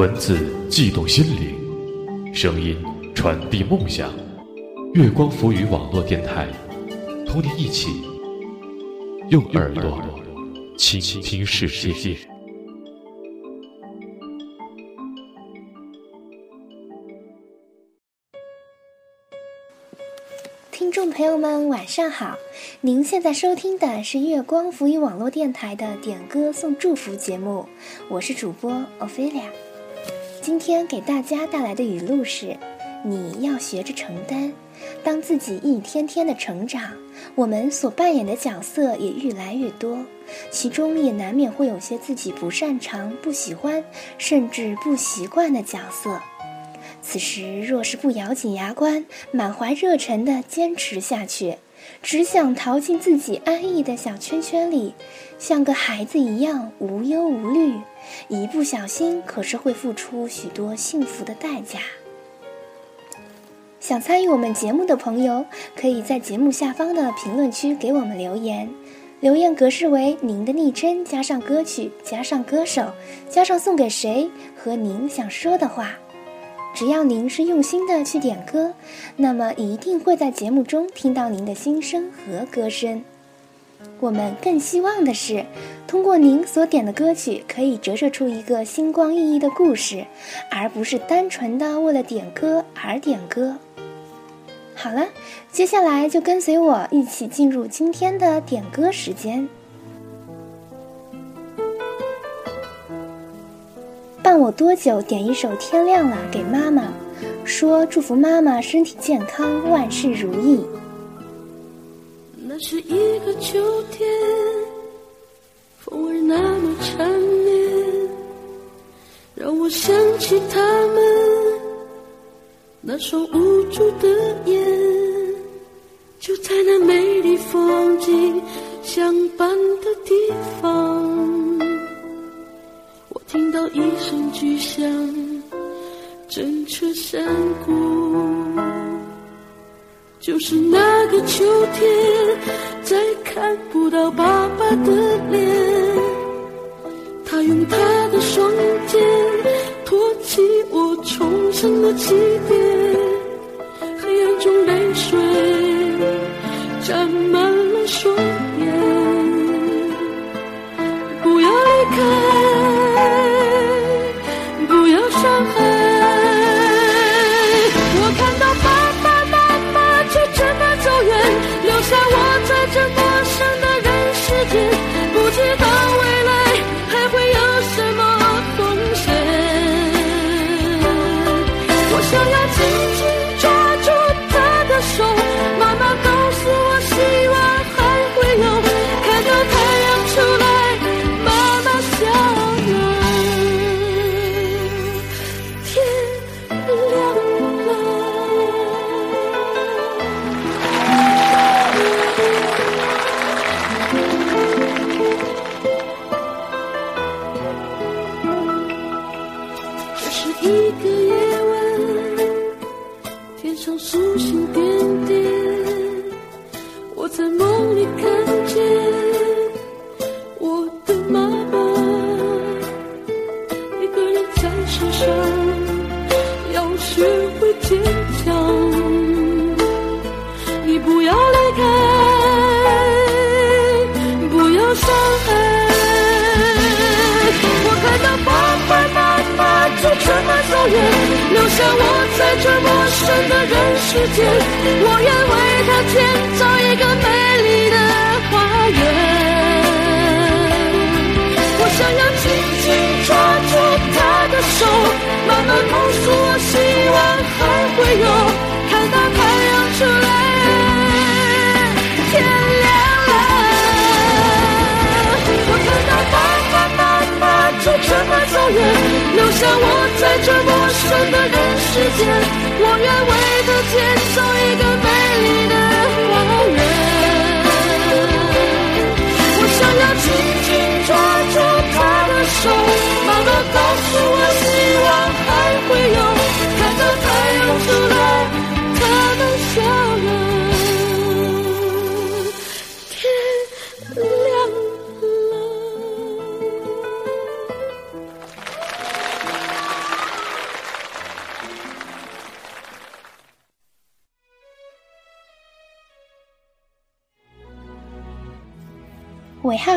文字悸动心灵，声音传递梦想。月光浮语网络电台，同你一起用耳朵倾听世界。听众朋友们，晚上好！您现在收听的是月光浮语网络电台的点歌送祝福节目，我是主播 Ophelia。今天给大家带来的语录是：你要学着承担。当自己一天天的成长，我们所扮演的角色也越来越多，其中也难免会有些自己不擅长、不喜欢，甚至不习惯的角色。此时若是不咬紧牙关，满怀热忱地坚持下去，只想逃进自己安逸的小圈圈里，像个孩子一样无忧无虑。一不小心，可是会付出许多幸福的代价。想参与我们节目的朋友，可以在节目下方的评论区给我们留言，留言格式为您的昵称加上歌曲加上歌手加上送给谁和您想说的话。只要您是用心的去点歌，那么一定会在节目中听到您的心声和歌声。我们更希望的是，通过您所点的歌曲，可以折射出一个星光熠熠的故事，而不是单纯的为了点歌而点歌。好了，接下来就跟随我一起进入今天的点歌时间。伴我多久？点一首《天亮了》给妈妈，说祝福妈妈身体健康，万事如意。那是一个秋天，风儿那么缠绵，让我想起他们那双无助的眼，就在那美丽风景相伴的地方，一声巨响，震彻山谷。就是那个秋天，再看不到爸爸的脸。他用他的双肩托起我重生的起点，黑暗中泪水沾满了双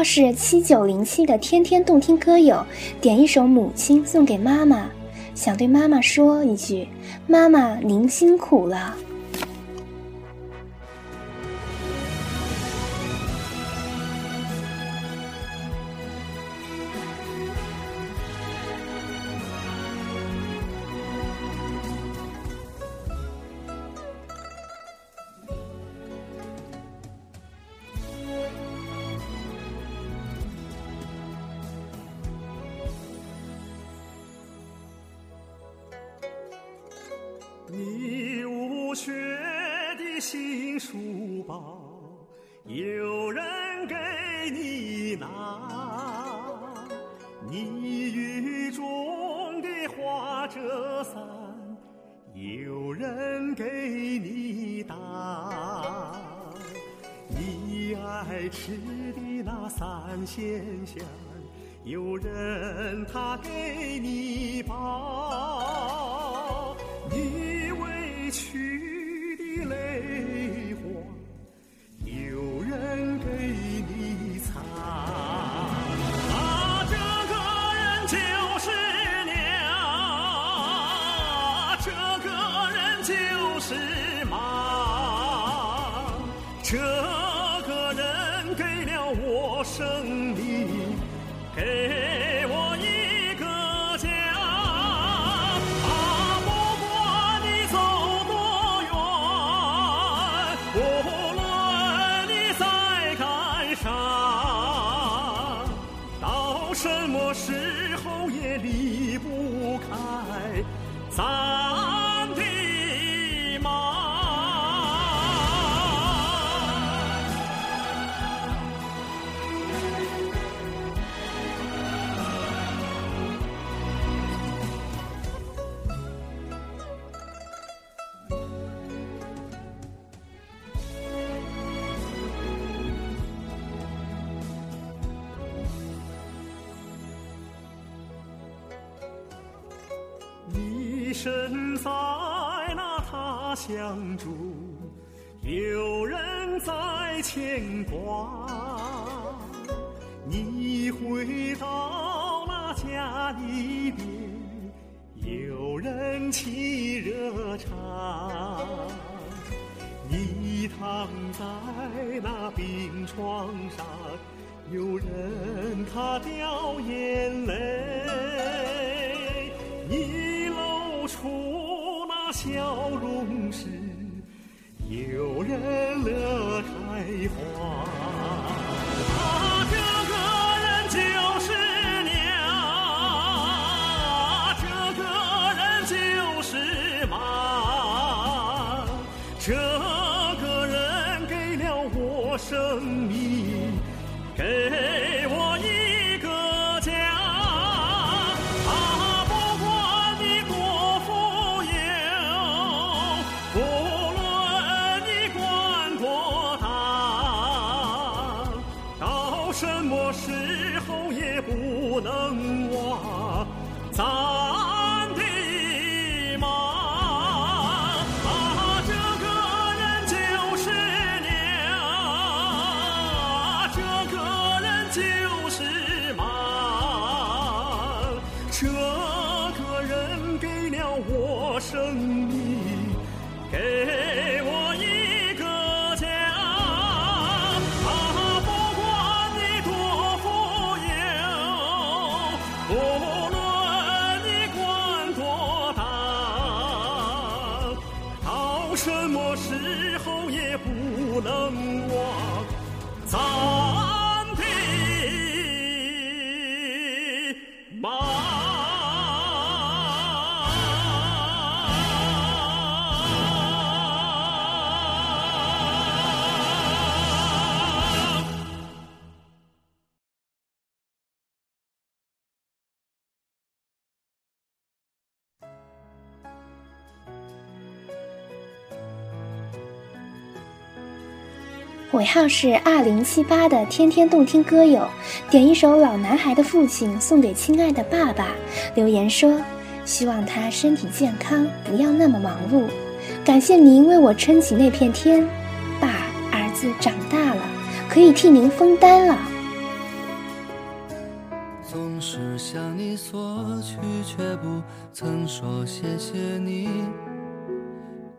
是七九零七的天天动听歌友点一首母亲送给妈妈。想对妈妈说一句妈妈您辛苦了。有人给你打，你爱吃的那三鲜馅，有人他给你包，你委屈。在那他乡住，有人在牵挂，你回到那家里边，有人沏热茶，你躺在那病床上，有人他掉眼泪，你露出。笑容是有人乐开花。尾号是二零七八的天天动听歌友，点一首《老男孩的父亲》送给亲爱的爸爸，留言说：希望他身体健康，不要那么忙碌。感谢您为我撑起那片天，爸，儿子长大了，可以替您分担了。总是向你索取，却不曾说谢谢你。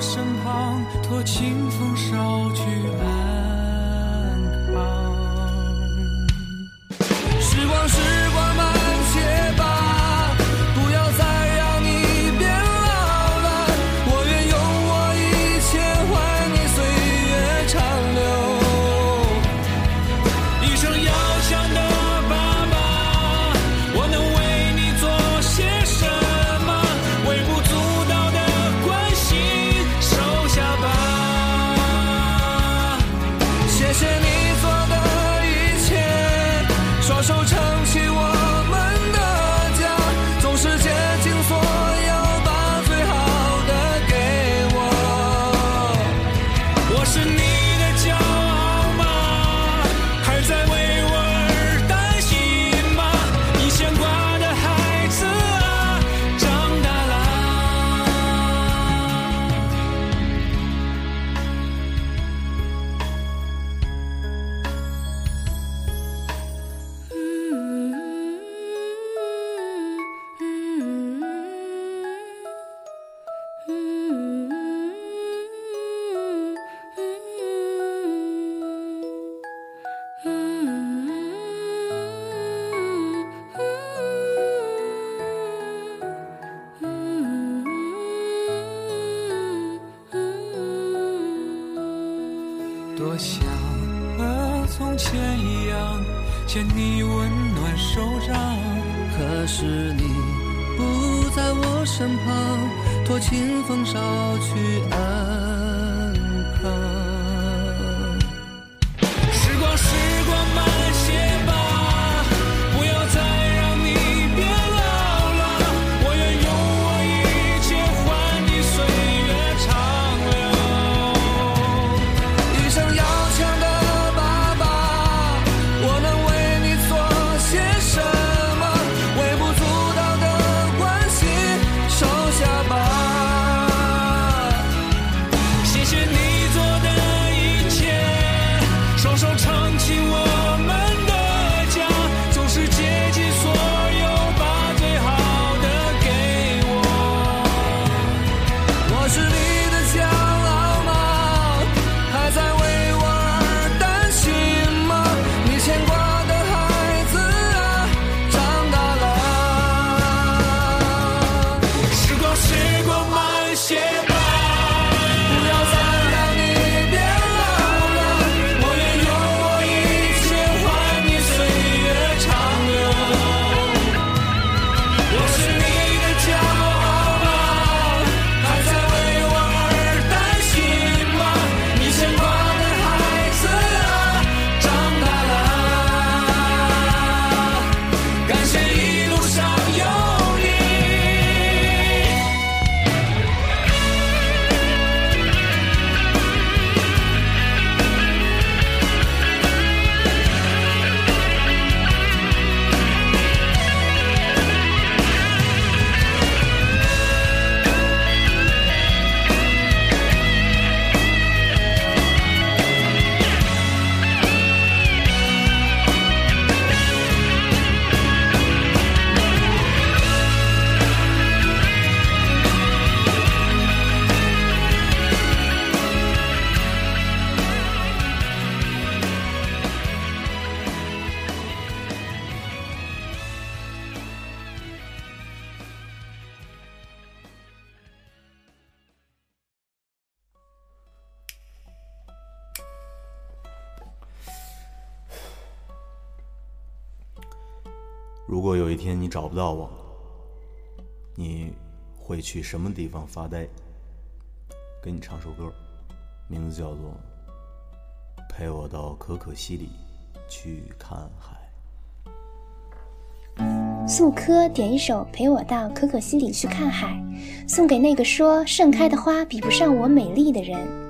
身旁，托清风捎去安天你找不到我，你会去什么地方发呆？给你唱首歌，名字叫做《陪我到可可西里去看海》。素柯点一首《陪我到可可西里去看海》，送给那个说盛开的花比不上我美丽的人。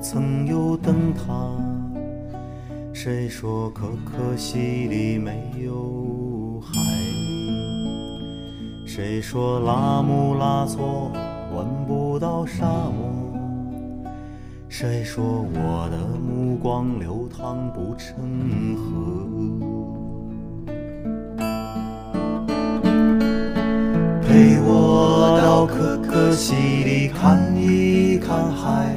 曾有灯塔？谁说可可西里没有海？谁说拉姆拉措闻不到沙漠？谁说我的目光流淌不成河？陪我到可可西里看一看海，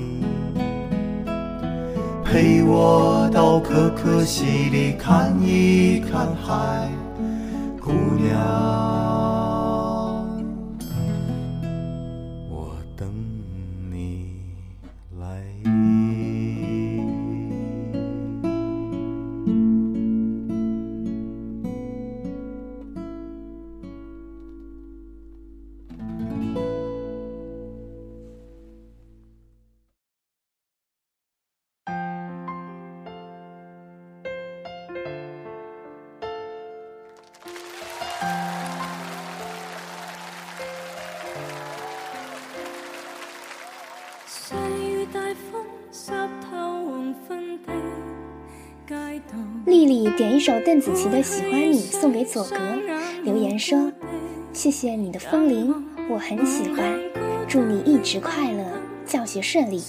陪我到可可西里看一看海，姑娘，首邓紫棋的《喜欢你》送给左格，留言说：“谢谢你的风铃，我很喜欢，祝你一直快乐，教学顺利。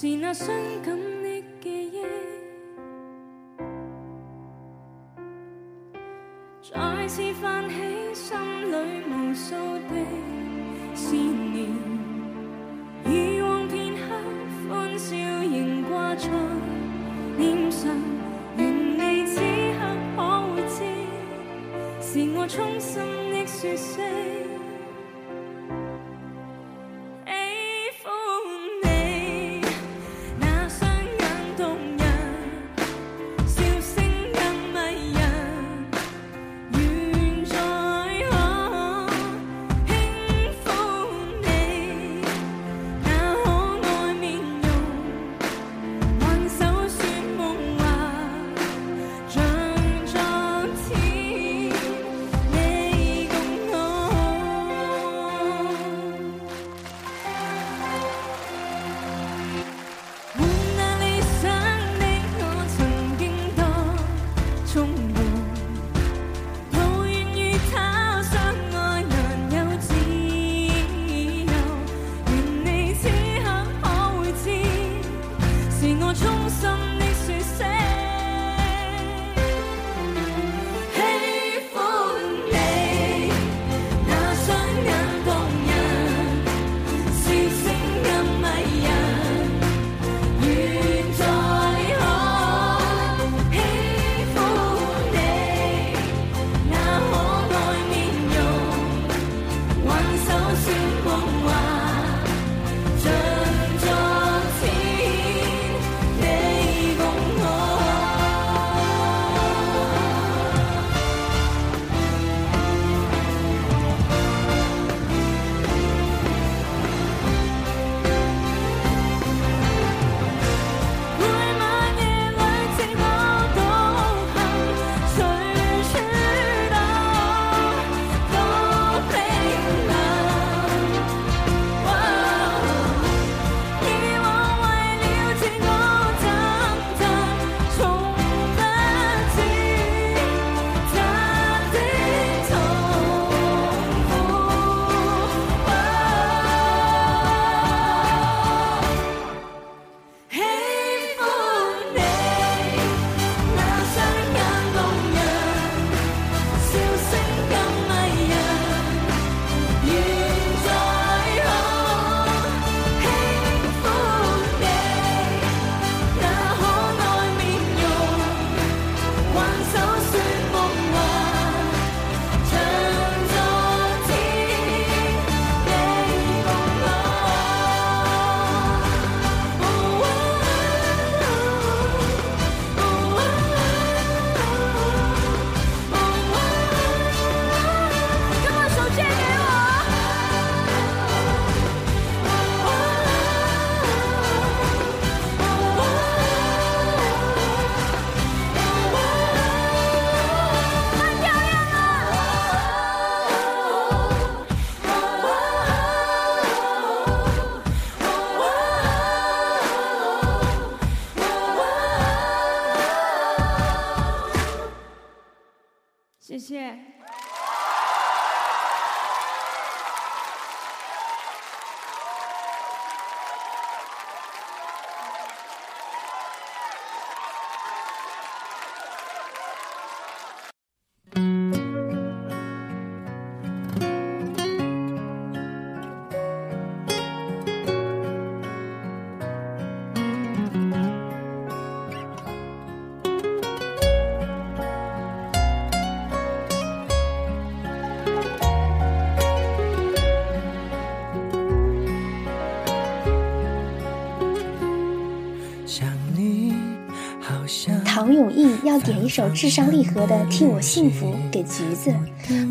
要点一首至上励合的《替我幸福》给橘子。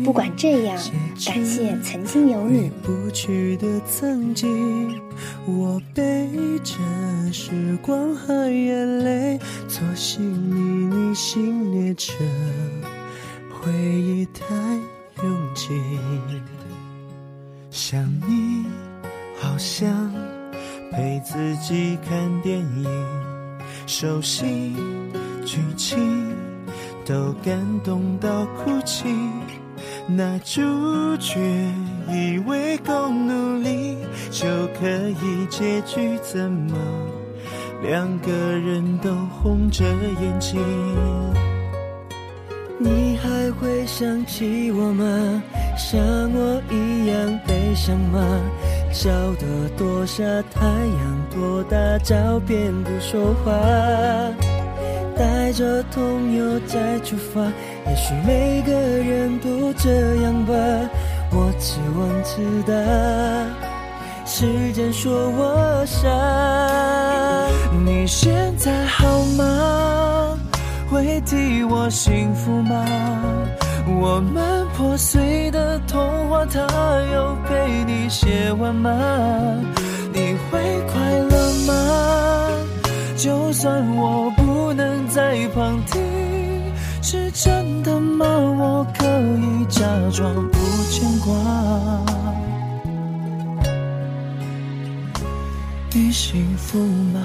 不管这样，感谢曾经有你。不去的曾经，我背着时光和眼泪，坐行李你心列车，回忆太拥挤。想你，好像陪自己看电影，熟悉剧情都感动到哭泣。那主角以为够努力就可以结局，怎么两个人都红着眼睛？你还会想起我吗？像我一样悲伤吗？笑得多傻太阳，多大照片不说话，带着痛又再出发。也许每个人都这样吧，我自问自答。时间说我傻，你现在好吗？会替我幸福吗？我们破碎的童话，他有陪你写完吗？你会快乐吗？就算我不在旁听，是真的吗？我可以假装不牵挂。你幸福吗？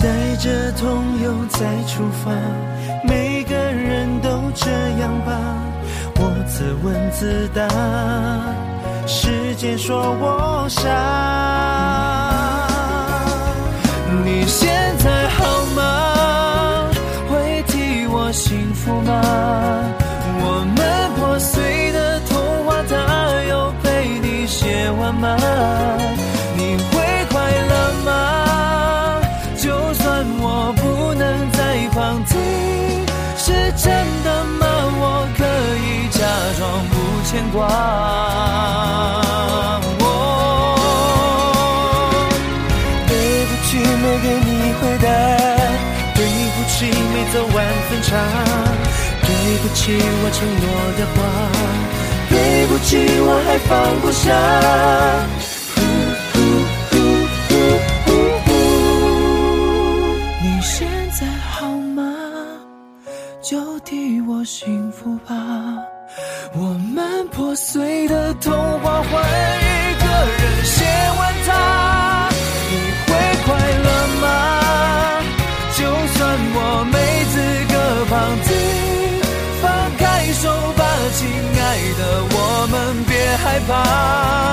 带着痛又再出发。每个人都这样吧，我自问自答。时间说我傻，你现在好吗？会替我幸福吗？牵挂。哦对不起，没给你回答。对不起，没走完分岔。对不起，我承诺的话。对不起，我还放不下。你现在好吗？就替我幸福吧。我们破碎的童话，换一个人写完它。你会快乐吗？就算我没资格旁听，放开手吧，亲爱的，我们别害怕。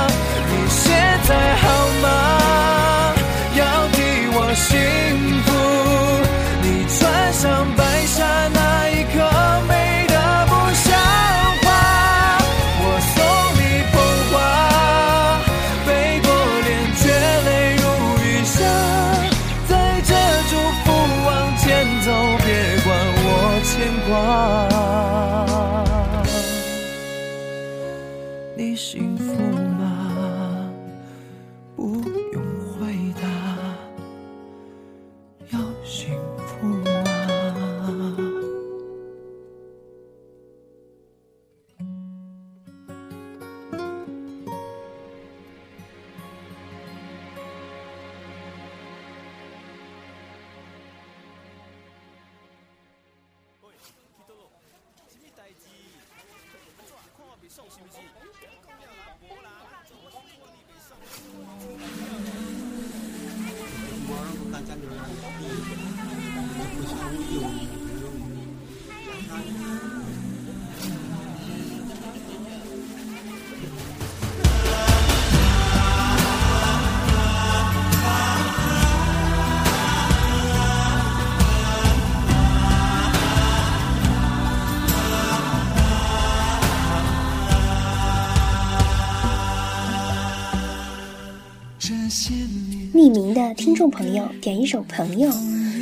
匿名的听众朋友，点一首朋友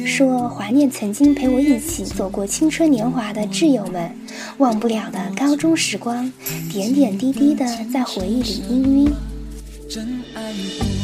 说怀念曾经陪我一起走过青春年华的挚友们，忘不了的高中时光，点点滴滴的在回忆里氤氲。真爱。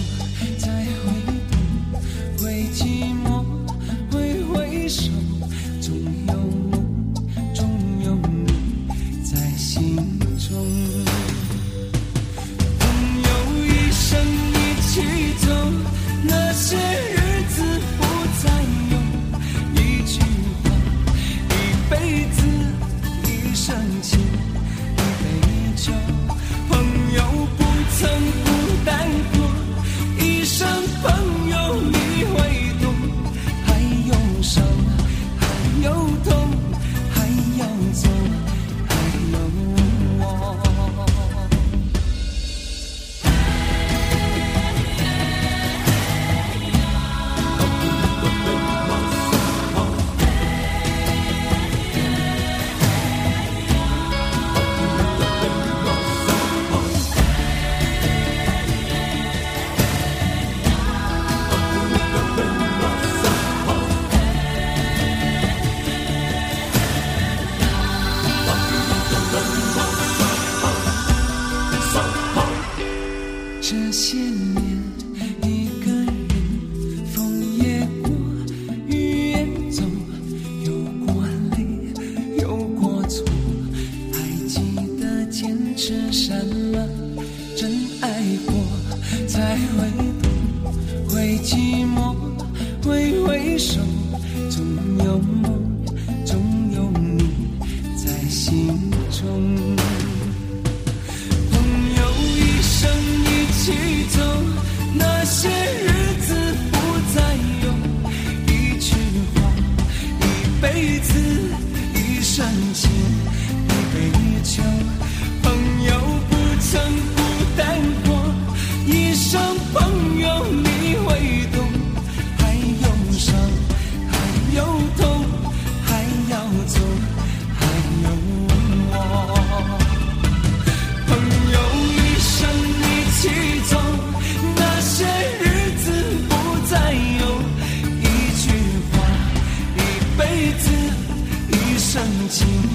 情。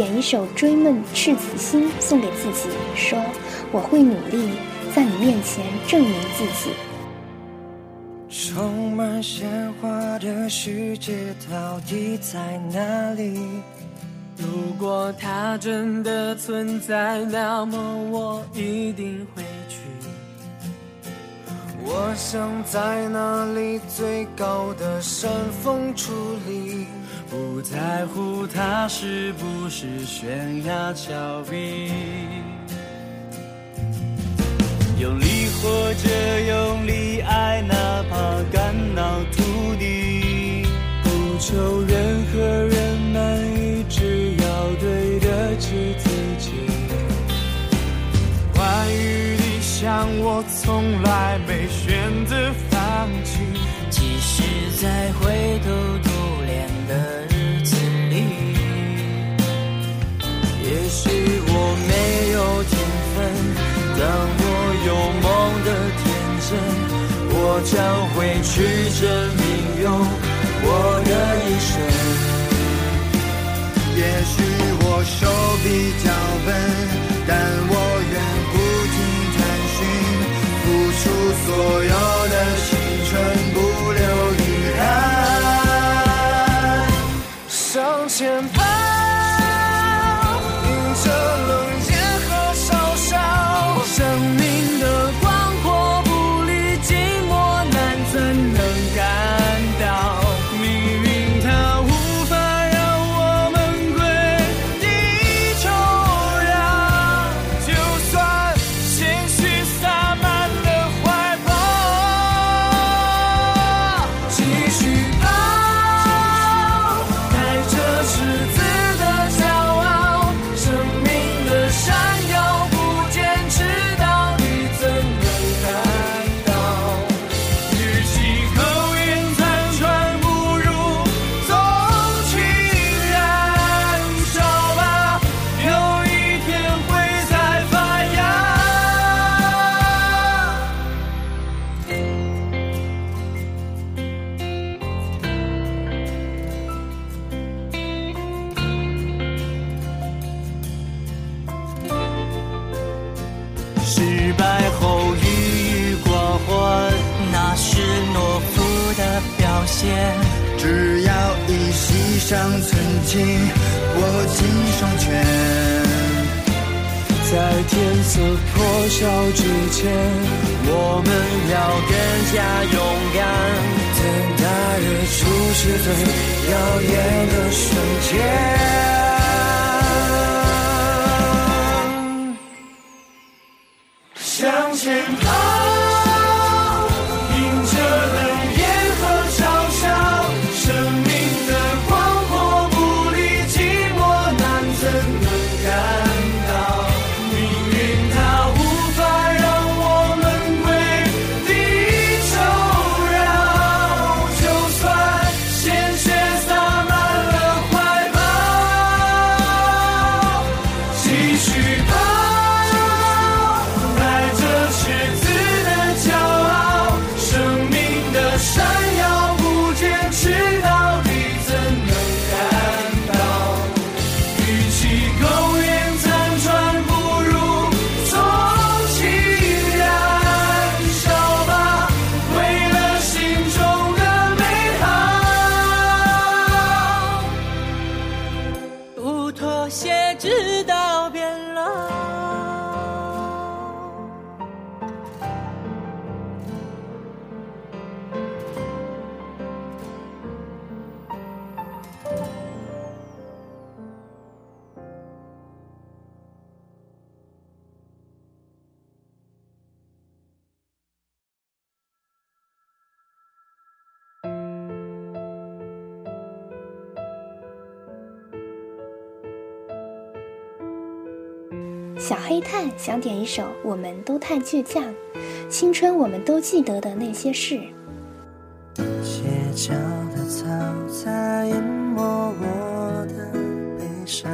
点一首追梦赤子心送给自己说我会努力在你面前证明自己。充满鲜花的世界到底在哪里？如果它真的存在那么我一定会去。我想在那里最高的山峰矗立不在乎它是不是悬崖峭壁用力活着用力爱哪怕肝脑涂最耀眼。想点一首我们都太倔强青春我们都记得的那些事。街角的嘈杂一抹我的悲伤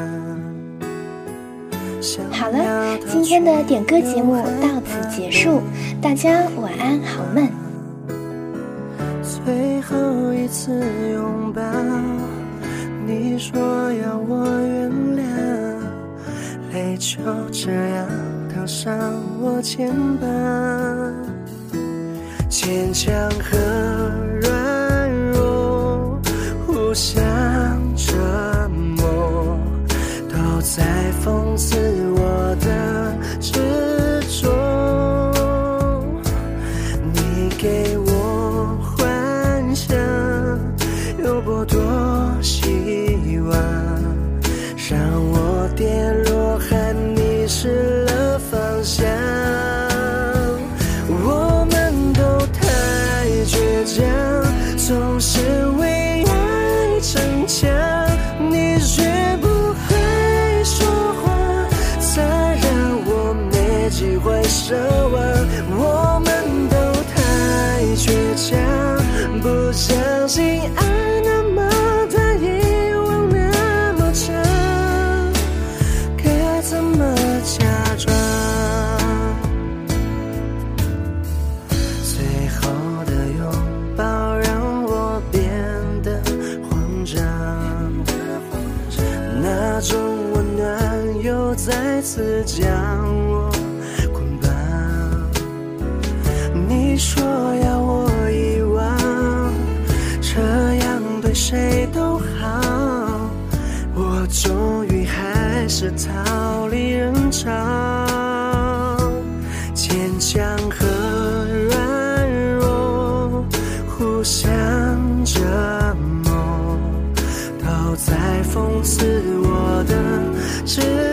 好了今天的点歌节目到此结束大家晚安好梦最后一次拥抱你说要我原谅泪就这样上我肩膀坚强和软弱互相折磨都在讽刺次将我捆绑你说要我遗忘这样对谁都好。我终于还是逃离人潮。坚强和软弱互相折磨都在讽刺我的执